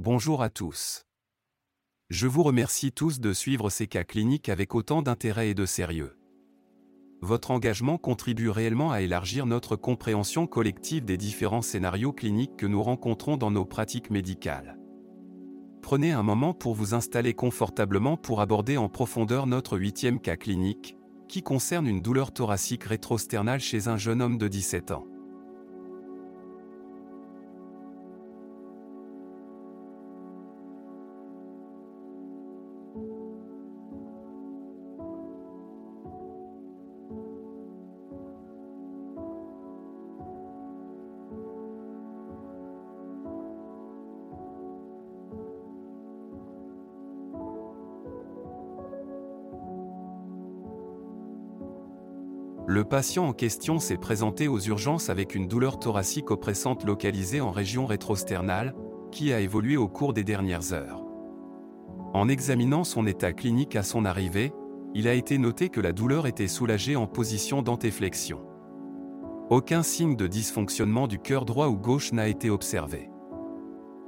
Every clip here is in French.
Bonjour à tous. Je vous remercie tous de suivre ces cas cliniques avec autant d'intérêt et de sérieux. Votre engagement contribue réellement à élargir notre compréhension collective des différents scénarios cliniques que nous rencontrons dans nos pratiques médicales. Prenez un moment pour vous installer confortablement pour aborder en profondeur notre huitième cas clinique, qui concerne une douleur thoracique rétrosternale chez un jeune homme de 17 ans. Le patient en question s'est présenté aux urgences avec une douleur thoracique oppressante localisée en région rétrosternale, qui a évolué au cours des dernières heures. En examinant son état clinique à son arrivée, il a été noté que la douleur était soulagée en position d'antéflexion. Aucun signe de dysfonctionnement du cœur droit ou gauche n'a été observé.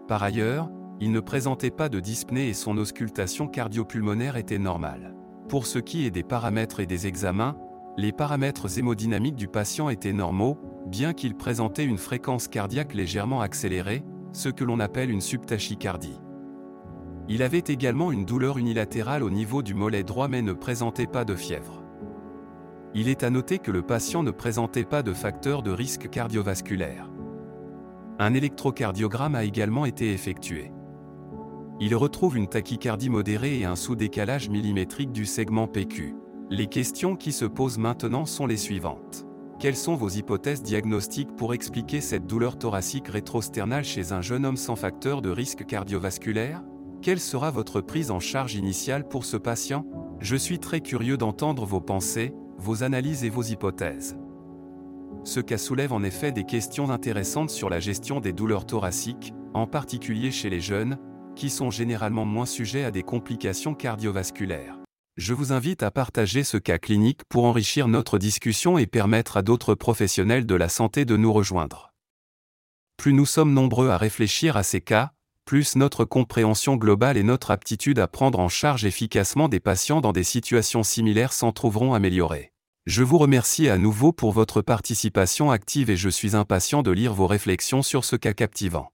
Par ailleurs, il ne présentait pas de dyspnée et son auscultation cardiopulmonaire était normale. Pour ce qui est des paramètres et des examens, les paramètres hémodynamiques du patient étaient normaux, bien qu'il présentait une fréquence cardiaque légèrement accélérée, ce que l'on appelle une subtachycardie. Il avait également une douleur unilatérale au niveau du mollet droit mais ne présentait pas de fièvre. Il est à noter que le patient ne présentait pas de facteur de risque cardiovasculaire. Un électrocardiogramme a également été effectué. Il retrouve une tachycardie modérée et un sous-décalage millimétrique du segment PQ. Les questions qui se posent maintenant sont les suivantes. Quelles sont vos hypothèses diagnostiques pour expliquer cette douleur thoracique rétrosternale chez un jeune homme sans facteur de risque cardiovasculaire? Quelle sera votre prise en charge initiale pour ce patient? Je suis très curieux d'entendre vos pensées, vos analyses et vos hypothèses. Ce cas soulève en effet des questions intéressantes sur la gestion des douleurs thoraciques, en particulier chez les jeunes, qui sont généralement moins sujets à des complications cardiovasculaires. Je vous invite à partager ce cas clinique pour enrichir notre discussion et permettre à d'autres professionnels de la santé de nous rejoindre. Plus nous sommes nombreux à réfléchir à ces cas, plus notre compréhension globale et notre aptitude à prendre en charge efficacement des patients dans des situations similaires s'en trouveront améliorées. Je vous remercie à nouveau pour votre participation active et je suis impatient de lire vos réflexions sur ce cas captivant.